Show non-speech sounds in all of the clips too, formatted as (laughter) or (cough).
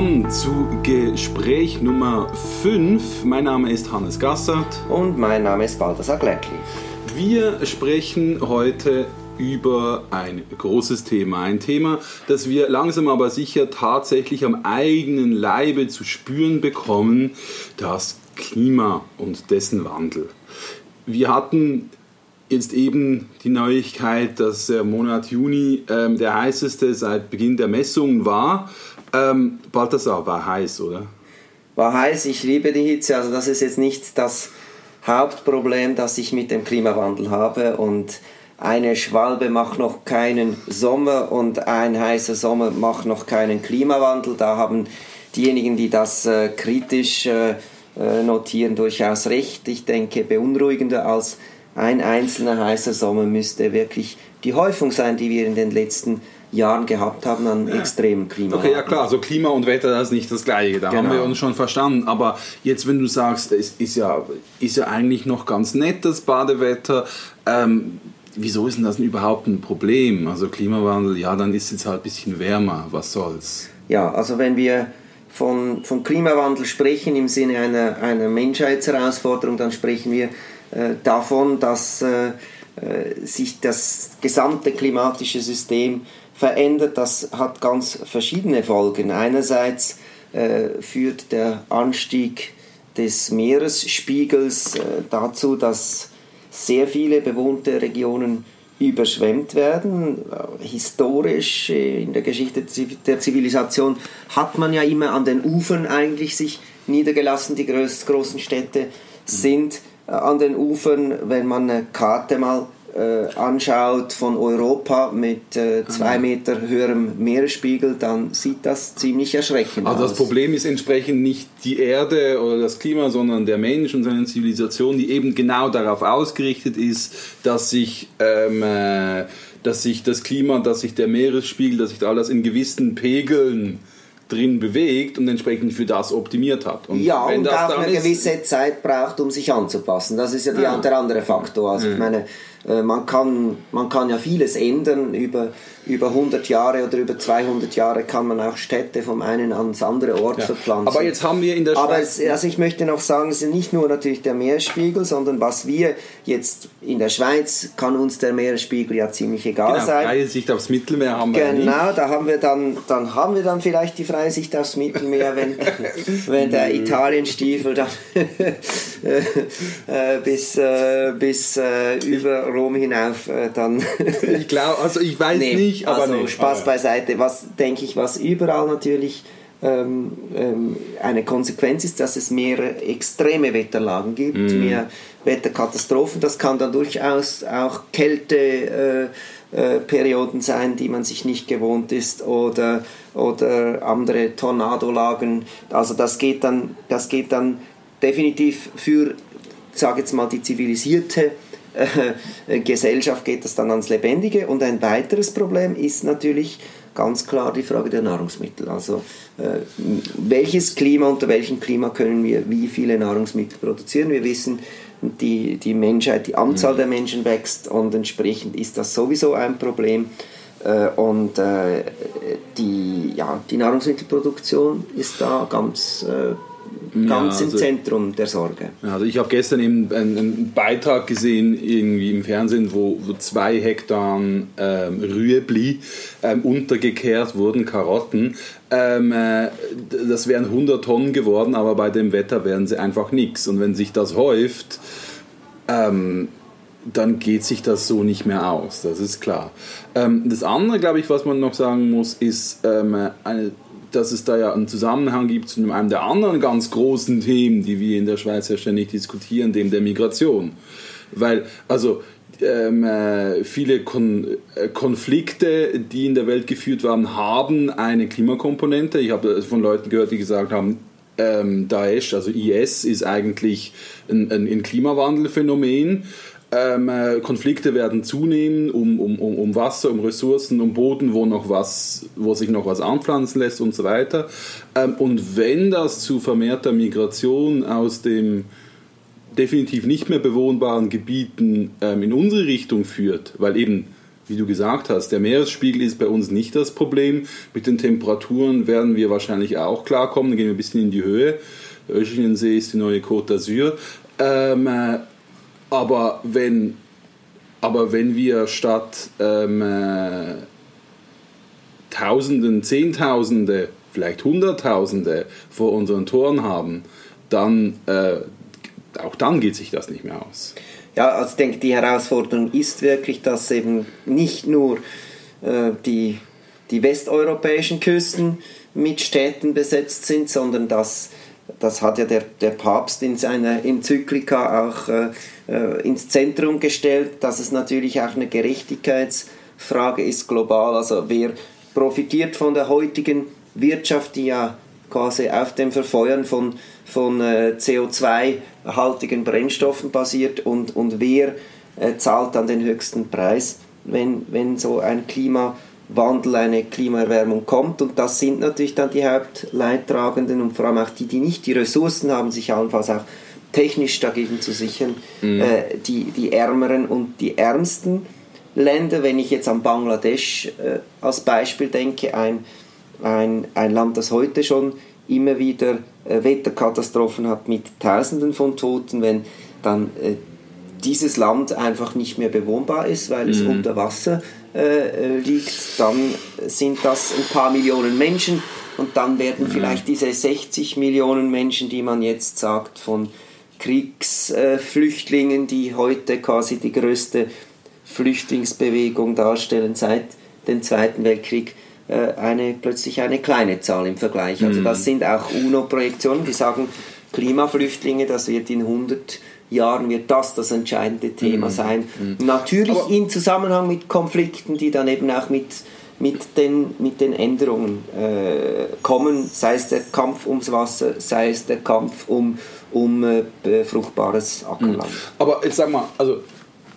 willkommen zu Gespräch Nummer 5. Mein Name ist Hannes Gassert. Und mein Name ist Balthasar Glättli. Wir sprechen heute über ein großes Thema. Ein Thema, das wir langsam aber sicher tatsächlich am eigenen Leibe zu spüren bekommen, das Klima und dessen Wandel. Wir hatten jetzt eben die Neuigkeit, dass der Monat Juni ähm, der heißeste seit Beginn der Messungen war. Ähm, Balthasar war heiß, oder? War heiß, ich liebe die Hitze. Also das ist jetzt nicht das Hauptproblem, das ich mit dem Klimawandel habe. Und eine Schwalbe macht noch keinen Sommer und ein heißer Sommer macht noch keinen Klimawandel. Da haben diejenigen, die das äh, kritisch äh, äh notieren, durchaus recht. Ich denke, beunruhigender als ein einzelner heißer Sommer müsste wirklich die Häufung sein, die wir in den letzten Jahren gehabt haben an ja. extremen Klima. Okay, ja klar, also Klima und Wetter, das ist nicht das Gleiche, da genau. haben wir uns schon verstanden. Aber jetzt, wenn du sagst, es ist ja, ist ja eigentlich noch ganz nett, das Badewetter, ähm, wieso ist denn das überhaupt ein Problem? Also Klimawandel, ja, dann ist es halt ein bisschen wärmer, was soll's? Ja, also wenn wir von, von Klimawandel sprechen im Sinne einer, einer Menschheitsherausforderung, dann sprechen wir davon, dass äh, äh sich das gesamte klimatische System verändert. Das hat ganz verschiedene Folgen. Einerseits äh, führt der Anstieg des Meeresspiegels äh, dazu, dass sehr viele bewohnte Regionen überschwemmt werden. Äh, historisch äh, in der Geschichte der Zivilisation hat man ja immer an den Ufern eigentlich sich niedergelassen. Die großen Städte sind äh, an den Ufern, wenn man eine Karte mal äh, anschaut von Europa mit äh, zwei mhm. Meter höherem Meeresspiegel, dann sieht das ziemlich erschreckend also aus. Also das Problem ist entsprechend nicht die Erde oder das Klima, sondern der Mensch und seine Zivilisation, die eben genau darauf ausgerichtet ist, dass sich ähm, äh, dass sich das Klima, dass sich der Meeresspiegel, dass sich alles in gewissen Pegeln drin bewegt und entsprechend für das optimiert hat. Und ja, und auch eine gewisse Zeit braucht, um sich anzupassen. Das ist ja die, ja. der andere Faktor. Also mhm. ich meine, man kann, man kann ja vieles ändern. Über, über 100 Jahre oder über 200 Jahre kann man auch Städte vom einen ans andere Ort ja. verpflanzen. Aber jetzt haben wir in der Aber Schweiz... Aber also ich möchte noch sagen, es ist nicht nur natürlich der Meeresspiegel, sondern was wir jetzt in der Schweiz, kann uns der Meeresspiegel ja ziemlich egal genau, sein. freie Sicht aufs Mittelmeer haben wir Genau, ja da haben wir dann, dann haben wir dann vielleicht die freie Sicht aufs Mittelmeer, wenn, (laughs) wenn der Italienstiefel dann (laughs) äh, bis, äh, bis äh, über Rom hinauf äh, dann. (laughs) ich glaube, also ich weiß nee, nicht, aber also nee, Spaß aber. beiseite. Was denke ich, was überall natürlich ähm, ähm, eine Konsequenz ist, dass es mehr extreme Wetterlagen gibt, mm. mehr Wetterkatastrophen. Das kann dann durchaus auch Kälteperioden äh, äh, sein, die man sich nicht gewohnt ist, oder, oder andere Tornadolagen. Also das geht dann, das geht dann definitiv für, sage jetzt mal, die zivilisierte äh, Gesellschaft geht das dann ans Lebendige. Und ein weiteres Problem ist natürlich ganz klar die Frage der Nahrungsmittel. Also äh, welches Klima, unter welchem Klima können wir wie viele Nahrungsmittel produzieren? Wir wissen, die, die Menschheit, die Anzahl der Menschen wächst und entsprechend ist das sowieso ein Problem. Äh, und äh, die, ja, die Nahrungsmittelproduktion ist da ganz äh, ganz ja, also, im Zentrum der Sorge. Also ich habe gestern eben einen, Beitrag gesehen irgendwie im Fernsehen, wo, wo zwei Hektar ähm, Rüebli ähm, untergekehrt wurden, Karotten. Ähm, äh, das wären 100 Tonnen geworden, aber bei dem Wetter wären sie einfach nichts. Und wenn sich das häuft, ähm, dann geht sich das so nicht mehr aus, das ist klar. Ähm, das andere, glaube ich, was man noch sagen muss, ist ähm, eine dass es da ja einen Zusammenhang gibt zu einem der anderen ganz großen Themen, die wir in der Schweiz ja ständig diskutieren, dem der Migration. Weil, also, ähm, äh, viele Kon äh, Konflikte, die in der Welt geführt werden, haben eine Klimakomponente. Ich habe von Leuten gehört, die gesagt haben, ähm, Daesh, also IS, ist eigentlich ein, ein, ein Klimawandelphänomen. Ähm, äh, Konflikte werden zunehmen um, um, um, Wasser, um Ressourcen, um Boden, wo, noch was, wo sich noch was anpflanzen lässt und so weiter. Ähm, und wenn das zu vermehrter Migration aus dem definitiv nicht mehr bewohnbaren Gebieten ähm, in unsere Richtung führt, weil eben wie du gesagt hast, der Meeresspiegel ist bei uns nicht das Problem. Mit den Temperaturen werden wir wahrscheinlich auch klarkommen. Dann gehen wir ein bisschen in die Höhe. Der Öschingensee ist die neue Côte d'Azur. Aber, wenn, aber wenn wir statt ähm, äh, Tausenden, Zehntausende, vielleicht Hunderttausende vor unseren Toren haben, dann äh, auch dann geht sich das nicht mehr aus. Ja, also ich denke, die Herausforderung ist wirklich, dass eben nicht nur äh, die, die westeuropäischen Küsten mit Städten besetzt sind, sondern dass das hat ja der, der Papst in seiner Enzyklika auch äh, äh, ins Zentrum gestellt, dass es natürlich auch eine Gerechtigkeitsfrage ist global. Also wer profitiert von der heutigen Wirtschaft, die ja quasi auf dem Verfeuern von, von äh, CO2-haltigen Brennstoffen basiert und, und wer äh, zahlt dann den höchsten Preis, wenn, wenn so ein Klimawandel, eine Klimaerwärmung kommt. Und das sind natürlich dann die Hauptleidtragenden und vor allem auch die, die nicht die Ressourcen haben, sich allenfalls auch technisch dagegen zu sichern, mhm. äh, die, die Ärmeren und die Ärmsten. Länder, wenn ich jetzt an Bangladesch äh, als Beispiel denke, ein ein, ein Land, das heute schon immer wieder äh, Wetterkatastrophen hat mit Tausenden von Toten, wenn dann äh, dieses Land einfach nicht mehr bewohnbar ist, weil es mhm. unter Wasser äh, äh liegt, dann sind das ein paar Millionen Menschen und dann werden mhm. vielleicht diese 60 Millionen Menschen, die man jetzt sagt, von Kriegsflüchtlingen, die heute quasi die größte Flüchtlingsbewegung darstellen seit dem Zweiten Weltkrieg, äh, eine, plötzlich eine kleine Zahl im Vergleich. Also das mhm. sind auch UNO-Projektionen, die sagen, Klimaflüchtlinge, das wird in 100 Jahren wird das das entscheidende Thema mhm. sein. Mhm. Natürlich Aber in Zusammenhang mit Konflikten, die dann eben auch mit, mit, den, mit den Änderungen äh, kommen, sei es der Kampf ums Wasser, sei es der Kampf um, um äh, fruchtbares Ackerland. Mhm. Aber jetzt sag mal, also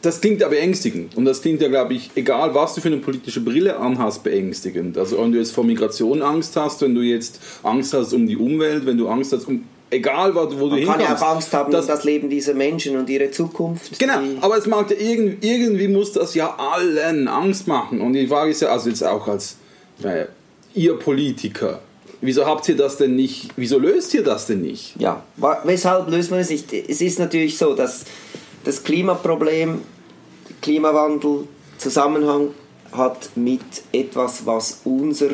das klingt ja beängstigend. Und das klingt ja, glaube ich, egal was du für eine politische Brille anhast, beängstigend. Also wenn du jetzt vor Migration Angst hast, wenn du jetzt Angst hast um die Umwelt, wenn du Angst hast um egal wo, wo du hinkommst. Man kann ja auch Angst haben dass, um das Leben dieser Menschen und ihre Zukunft. Genau, aber es mag ja irgendwie, irgendwie muss das ja allen Angst machen. Und die Frage ist ja, also jetzt auch als naja, ihr Politiker, wieso habt ihr das denn nicht, wieso löst ihr das denn nicht? Ja, weshalb löst man es nicht? Es ist natürlich so, dass das Klimaproblem Klimawandel Zusammenhang hat mit etwas, was unser,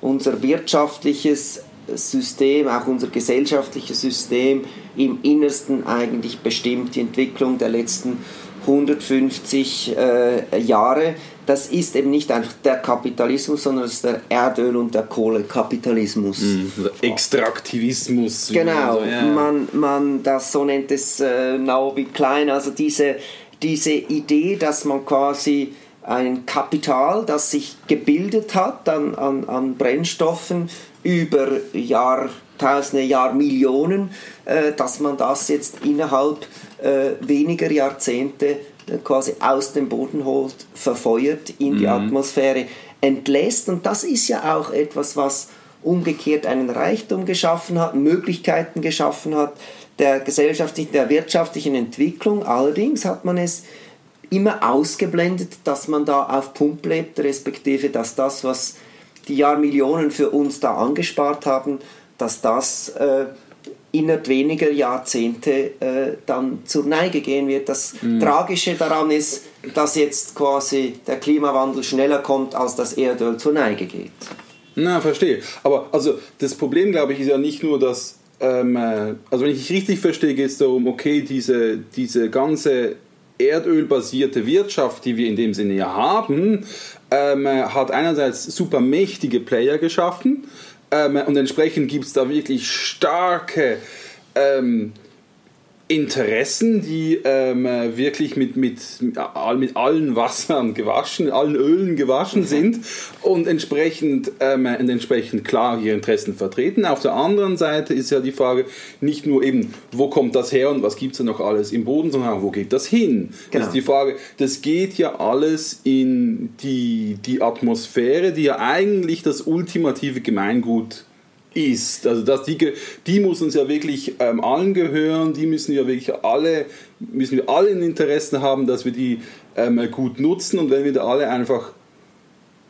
unser wirtschaftliches System, auch unser gesellschaftliches System im Innersten eigentlich bestimmt, die Entwicklung der letzten 150 äh, Jahre. Das ist eben nicht einfach der Kapitalismus, sondern es ist der Erdöl- und der Kohlekapitalismus. Mm, Extraktivismus. Genau, also, ja. man, man das so nennt es äh, Naomi Klein, also diese diese Idee, dass man quasi ein Kapital, das sich gebildet hat an, an, an Brennstoffen über Jahrtausende, Jahrmillionen, äh, dass man das jetzt innerhalb äh, weniger Jahrzehnte äh, quasi aus dem Boden holt, verfeuert, in die mhm. Atmosphäre entlässt. Und das ist ja auch etwas, was umgekehrt einen Reichtum geschaffen hat, Möglichkeiten geschaffen hat, der gesellschaftlichen, der wirtschaftlichen Entwicklung. Allerdings hat man es immer ausgeblendet, dass man da auf Pump lebt, respektive dass das, was die Jahrmillionen für uns da angespart haben, dass das äh, innerhalb weniger Jahrzehnte äh, dann zur Neige gehen wird. Das mhm. Tragische daran ist, dass jetzt quasi der Klimawandel schneller kommt, als das Erdöl zur Neige geht. Na, verstehe. Aber also das Problem, glaube ich, ist ja nicht nur, dass ähm, äh, also wenn ich richtig verstehe, geht es darum, okay, diese, diese ganze erdölbasierte Wirtschaft, die wir in dem Sinne ja haben, ähm, äh, hat einerseits super mächtige Player geschaffen ähm, und entsprechend gibt es da wirklich starke ähm, Interessen, die ähm, wirklich mit, mit, mit allen Wassern gewaschen, allen Ölen gewaschen mhm. sind und entsprechend, ähm, entsprechend klar ihre Interessen vertreten. Auf der anderen Seite ist ja die Frage nicht nur eben, wo kommt das her und was gibt es da noch alles im Boden, sondern wo geht das hin? Genau. Das ist die Frage, das geht ja alles in die, die Atmosphäre, die ja eigentlich das ultimative Gemeingut ist. Also dass die, die muss uns ja wirklich ähm, allen gehören, die müssen ja wirklich alle, müssen wir alle ein Interesse haben, dass wir die ähm, gut nutzen und wenn wir da alle einfach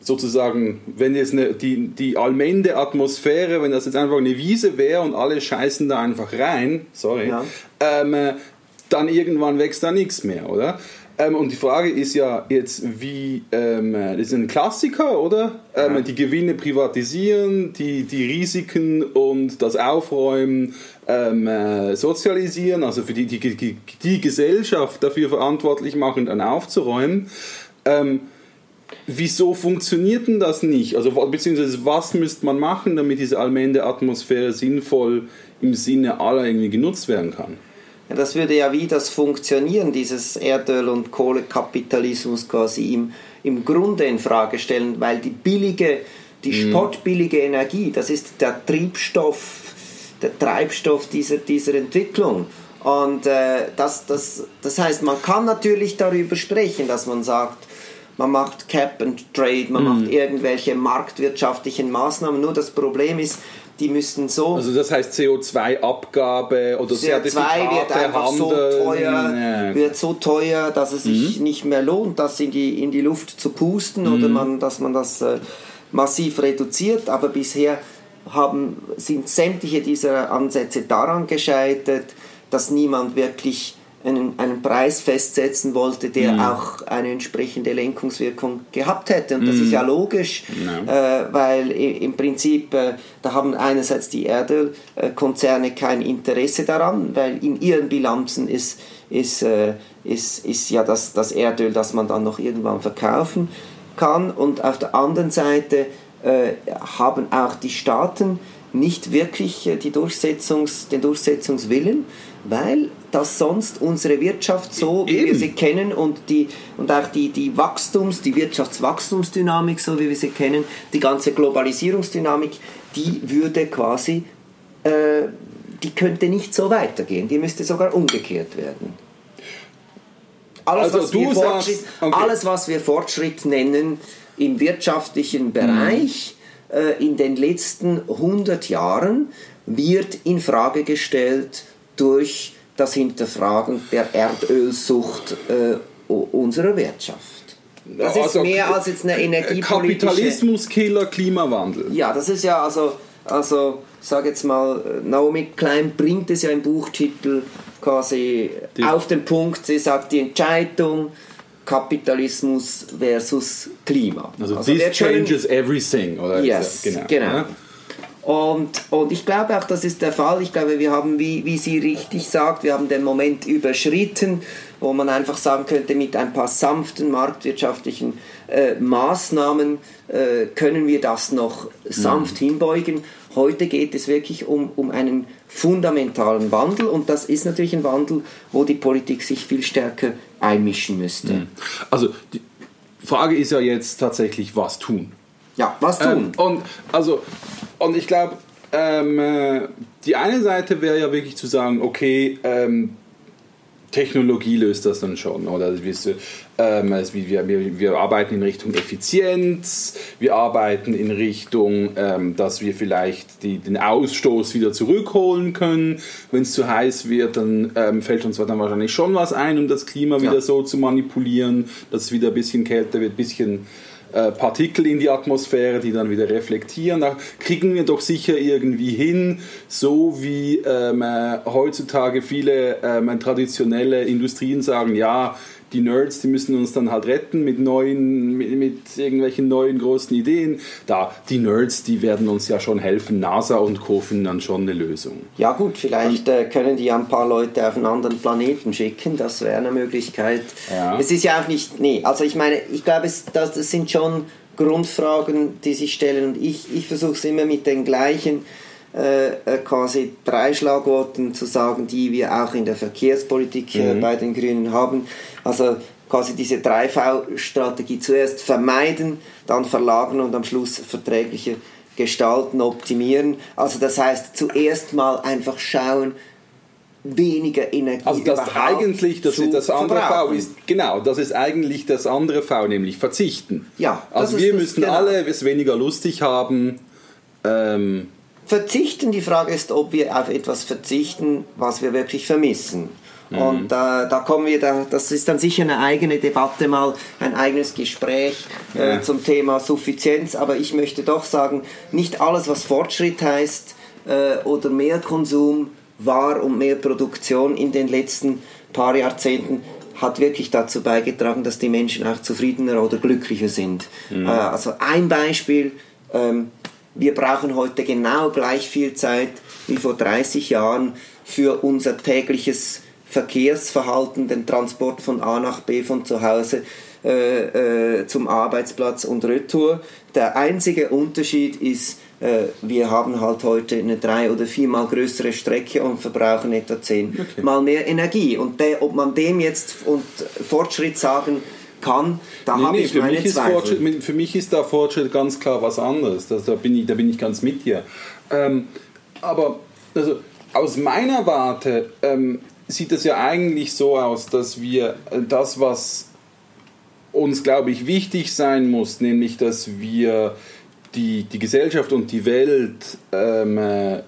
sozusagen, wenn jetzt eine, die, die allmende Atmosphäre, wenn das jetzt einfach eine Wiese wäre und alle scheißen da einfach rein, sorry, ja. ähm, dann irgendwann wächst da nichts mehr, oder? Ähm, und die Frage ist ja jetzt, wie, ähm, das ist ein Klassiker, oder? Ähm, ja. Die Gewinne privatisieren, die, die Risiken und das Aufräumen ähm, äh, sozialisieren, also für die, die, die, die Gesellschaft dafür verantwortlich machen, dann aufzuräumen. Ähm, wieso funktioniert denn das nicht? Also, beziehungsweise, was müsste man machen, damit diese allmende Atmosphäre sinnvoll im Sinne aller irgendwie genutzt werden kann? Das würde ja wie das Funktionieren dieses Erdöl- und Kohlekapitalismus quasi im, im Grunde in Frage stellen, weil die billige, die mhm. spottbillige Energie, das ist der Triebstoff, der Treibstoff dieser, dieser Entwicklung. Und äh, das, das, das heißt, man kann natürlich darüber sprechen, dass man sagt, man macht Cap and Trade, man mhm. macht irgendwelche marktwirtschaftlichen Maßnahmen. Nur das Problem ist, die müssten so. Also das heißt CO2-Abgabe oder CO2 wird einfach Handel. so teuer, ja. wird so teuer, dass es sich mhm. nicht mehr lohnt, das in die, in die Luft zu pusten mhm. oder man, dass man das äh, massiv reduziert. Aber bisher haben, sind sämtliche dieser Ansätze daran gescheitert, dass niemand wirklich einen, einen Preis festsetzen wollte, der mhm. auch eine entsprechende Lenkungswirkung gehabt hätte. Und das mhm. ist ja logisch, no. äh, weil im Prinzip, äh, da haben einerseits die Erdölkonzerne kein Interesse daran, weil in ihren Bilanzen ist, ist, äh, ist, ist ja das, das Erdöl, das man dann noch irgendwann verkaufen kann. Und auf der anderen Seite äh, haben auch die Staaten nicht wirklich äh, die Durchsetzungs, den Durchsetzungswillen, weil das sonst unsere Wirtschaft so, wie Eben. wir sie kennen und, die, und auch die, die Wachstums-, die Wirtschaftswachstumsdynamik, so wie wir sie kennen, die ganze Globalisierungsdynamik, die würde quasi, äh, die könnte nicht so weitergehen, die müsste sogar umgekehrt werden. Alles, also was, wir Fortschritt, okay. alles was wir Fortschritt nennen im wirtschaftlichen Bereich mhm. äh, in den letzten 100 Jahren, wird in Frage gestellt durch das Hinterfragen der Erdölsucht äh, unserer Wirtschaft. Das also, ist mehr als jetzt eine energiepolitische... Kapitalismuskiller, Klimawandel. Ja, das ist ja also, also sage jetzt mal, Naomi Klein bringt es ja im Buchtitel quasi die. auf den Punkt. Sie sagt, die Entscheidung Kapitalismus versus Klima. Also, also this changes everything, oder? Yes, genau. genau. Ja? Und, und ich glaube auch, das ist der Fall. Ich glaube, wir haben, wie, wie sie richtig sagt, wir haben den Moment überschritten, wo man einfach sagen könnte, mit ein paar sanften marktwirtschaftlichen äh, Maßnahmen äh, können wir das noch sanft mhm. hinbeugen. Heute geht es wirklich um, um einen fundamentalen Wandel und das ist natürlich ein Wandel, wo die Politik sich viel stärker einmischen müsste. Mhm. Also die Frage ist ja jetzt tatsächlich, was tun? Ja, was tun? Ähm, und also und ich glaube, ähm, äh, die eine Seite wäre ja wirklich zu sagen, okay, ähm, Technologie löst das dann schon. Oder ähm, also wir, wir, wir arbeiten in Richtung Effizienz, wir arbeiten in Richtung, ähm, dass wir vielleicht die, den Ausstoß wieder zurückholen können. Wenn es zu heiß wird, dann ähm, fällt uns dann wahrscheinlich schon was ein, um das Klima ja. wieder so zu manipulieren, dass es wieder ein bisschen kälter wird, ein bisschen äh, Partikel in die Atmosphäre, die dann wieder reflektieren. Da kriegen wir doch sicher irgendwie hin, so wie ähm, äh, heutzutage viele ähm, traditionelle Industrien sagen, ja, die Nerds, die müssen uns dann halt retten mit neuen, mit, mit, irgendwelchen neuen großen Ideen. Da, die Nerds, die werden uns ja schon helfen. NASA und Co. finden dann schon eine Lösung. Ja gut, vielleicht äh, können die ein paar Leute auf einen anderen Planeten schicken. Das wäre eine Möglichkeit. Ja. Es ist ja auch nicht, nee, also ich meine, ich glaube, das, das sind schon Grundfragen, die sich stellen und ich, ich versuche es immer mit den gleichen äh, äh, quasi drei Schlagworten zu sagen, die wir auch in der Verkehrspolitik äh, mhm. bei den Grünen haben. Also quasi diese 3V-Strategie zuerst vermeiden, dann verlagern und am Schluss verträgliche gestalten, optimieren. Also das heißt zuerst mal einfach schauen, weniger Energie also das eigentlich das, ist das andere V ist genau das ist eigentlich das andere V nämlich verzichten ja also wir müssen genau. alle es weniger lustig haben ähm, verzichten. Die Frage ist, ob wir auf etwas verzichten, was wir wirklich vermissen. Mhm. Und da, da kommen wir, da, das ist dann sicher eine eigene Debatte mal, ein eigenes Gespräch äh, zum Thema Suffizienz. Aber ich möchte doch sagen, nicht alles, was Fortschritt heißt äh, oder mehr Konsum war und mehr Produktion in den letzten paar Jahrzehnten hat wirklich dazu beigetragen, dass die Menschen auch zufriedener oder glücklicher sind. Mhm. Äh, also ein Beispiel, ähm, wir brauchen heute genau gleich viel Zeit wie vor 30 Jahren für unser tägliches Verkehrsverhalten, den Transport von A nach B von zu Hause äh, äh, zum Arbeitsplatz und Retour. Der einzige Unterschied ist, äh, wir haben halt heute eine drei- oder viermal größere Strecke und verbrauchen etwa zehnmal okay. mehr Energie. Und der, ob man dem jetzt und Fortschritt sagen kann, da nee, habe nee, ich meine Zweifel. für mich ist da Fortschritt ganz klar was anderes. Das, da, bin ich, da bin ich ganz mit dir. Ähm, aber also, aus meiner Warte ähm, sieht es ja eigentlich so aus, dass wir äh, das, was uns, glaube ich, wichtig sein muss, nämlich dass wir die, die Gesellschaft und die Welt ähm, äh,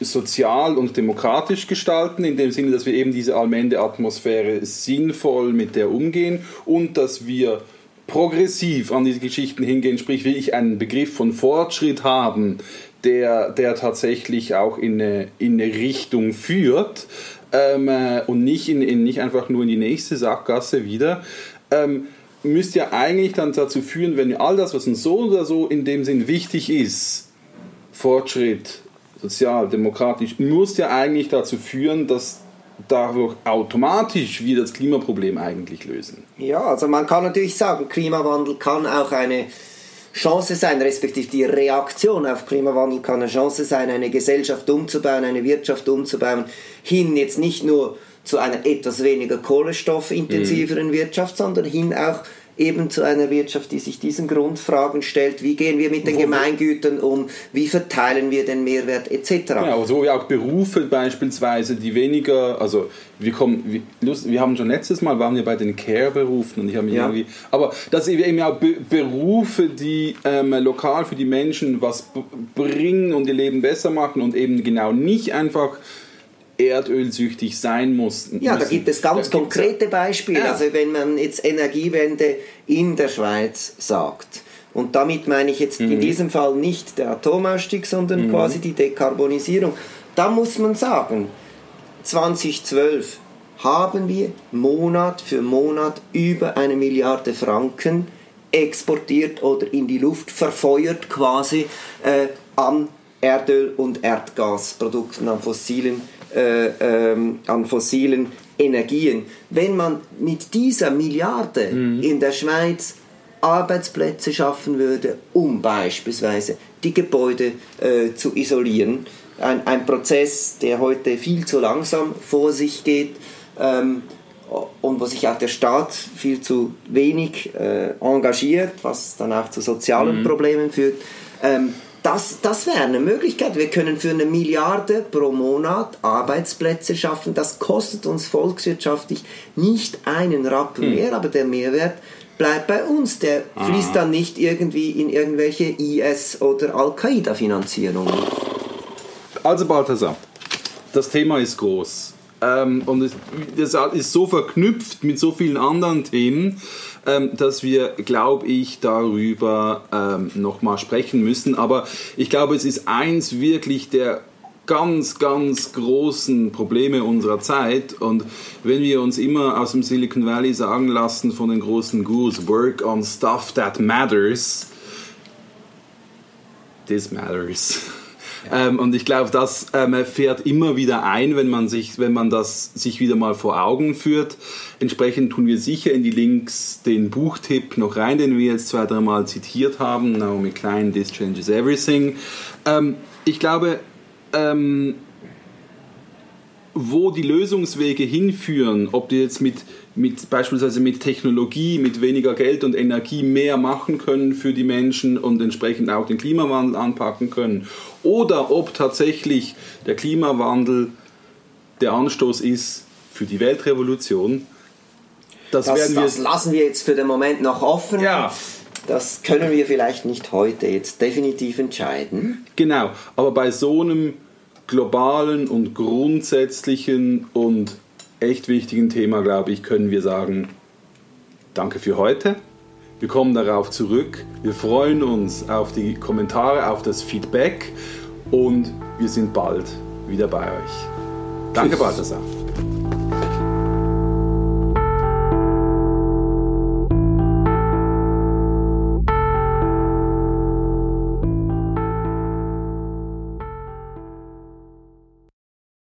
sozial und demokratisch gestalten, in dem Sinne, dass wir eben diese Allmende-Atmosphäre sinnvoll mit der umgehen und dass wir progressiv an diese Geschichten hingehen, sprich wirklich einen Begriff von Fortschritt haben, der, der tatsächlich auch in eine, in eine Richtung führt ähm, äh, und nicht, in, in, nicht einfach nur in die nächste Sackgasse wieder. Ähm, müsste ja eigentlich dann dazu führen, wenn all das, was uns so oder so in dem Sinn wichtig ist, Fortschritt, sozial, demokratisch, muss ja eigentlich dazu führen, dass dadurch automatisch wir das Klimaproblem eigentlich lösen. Ja, also man kann natürlich sagen, Klimawandel kann auch eine Chance sein, respektive die Reaktion auf Klimawandel kann eine Chance sein, eine Gesellschaft umzubauen, eine Wirtschaft umzubauen, hin jetzt nicht nur zu einer etwas weniger kohlenstoffintensiveren mhm. Wirtschaft, sondern hin auch eben zu einer Wirtschaft, die sich diesen Grundfragen stellt. Wie gehen wir mit den Gemeingütern um? Wie verteilen wir den Mehrwert etc. Genau, so wie auch Berufe beispielsweise, die weniger, also wir kommen, wir, wir haben schon letztes Mal waren wir bei den Care-Berufen und ich habe mich ja. irgendwie, aber dass eben auch Be Berufe, die ähm, lokal für die Menschen was bringen und ihr Leben besser machen und eben genau nicht einfach erdölsüchtig sein mussten. Ja, da gibt es ganz konkrete Beispiele. Ja. Also wenn man jetzt Energiewende in der Schweiz sagt, und damit meine ich jetzt mhm. in diesem Fall nicht der Atomausstieg, sondern mhm. quasi die Dekarbonisierung, da muss man sagen, 2012 haben wir Monat für Monat über eine Milliarde Franken exportiert oder in die Luft verfeuert quasi äh, an Erdöl- und Erdgasprodukten, an fossilen äh, ähm, an fossilen Energien. Wenn man mit dieser Milliarde mhm. in der Schweiz Arbeitsplätze schaffen würde, um beispielsweise die Gebäude äh, zu isolieren, ein, ein Prozess, der heute viel zu langsam vor sich geht ähm, und wo sich auch der Staat viel zu wenig äh, engagiert, was dann auch zu sozialen mhm. Problemen führt. Ähm, das, das wäre eine Möglichkeit. Wir können für eine Milliarde pro Monat Arbeitsplätze schaffen. Das kostet uns volkswirtschaftlich nicht einen Rappen hm. mehr, aber der Mehrwert bleibt bei uns. Der Aha. fließt dann nicht irgendwie in irgendwelche IS- oder Al-Qaida-Finanzierungen. Also Balthasar, das Thema ist groß. Ähm, und es, das ist so verknüpft mit so vielen anderen Themen, ähm, dass wir, glaube ich, darüber ähm, nochmal sprechen müssen. Aber ich glaube, es ist eins wirklich der ganz, ganz großen Probleme unserer Zeit. Und wenn wir uns immer aus dem Silicon Valley sagen lassen von den großen Gurus, work on stuff that matters, this matters. (laughs) Ähm, und ich glaube, das ähm, fährt immer wieder ein, wenn man, sich, wenn man das sich wieder mal vor Augen führt. Entsprechend tun wir sicher in die Links den Buchtipp noch rein, den wir jetzt zwei, dreimal zitiert haben. Naomi Klein, This Changes Everything. Ähm, ich glaube, ähm, wo die Lösungswege hinführen, ob die jetzt mit, mit beispielsweise mit Technologie, mit weniger Geld und Energie mehr machen können für die Menschen und entsprechend auch den Klimawandel anpacken können, oder ob tatsächlich der Klimawandel der Anstoß ist für die Weltrevolution. Das, das, das lassen wir jetzt für den Moment noch offen. Ja. das können wir vielleicht nicht heute jetzt definitiv entscheiden. Genau, aber bei so einem globalen und grundsätzlichen und echt wichtigen Thema, glaube ich, können wir sagen, danke für heute. Wir kommen darauf zurück. Wir freuen uns auf die Kommentare, auf das Feedback und wir sind bald wieder bei euch. Danke, Balthasar.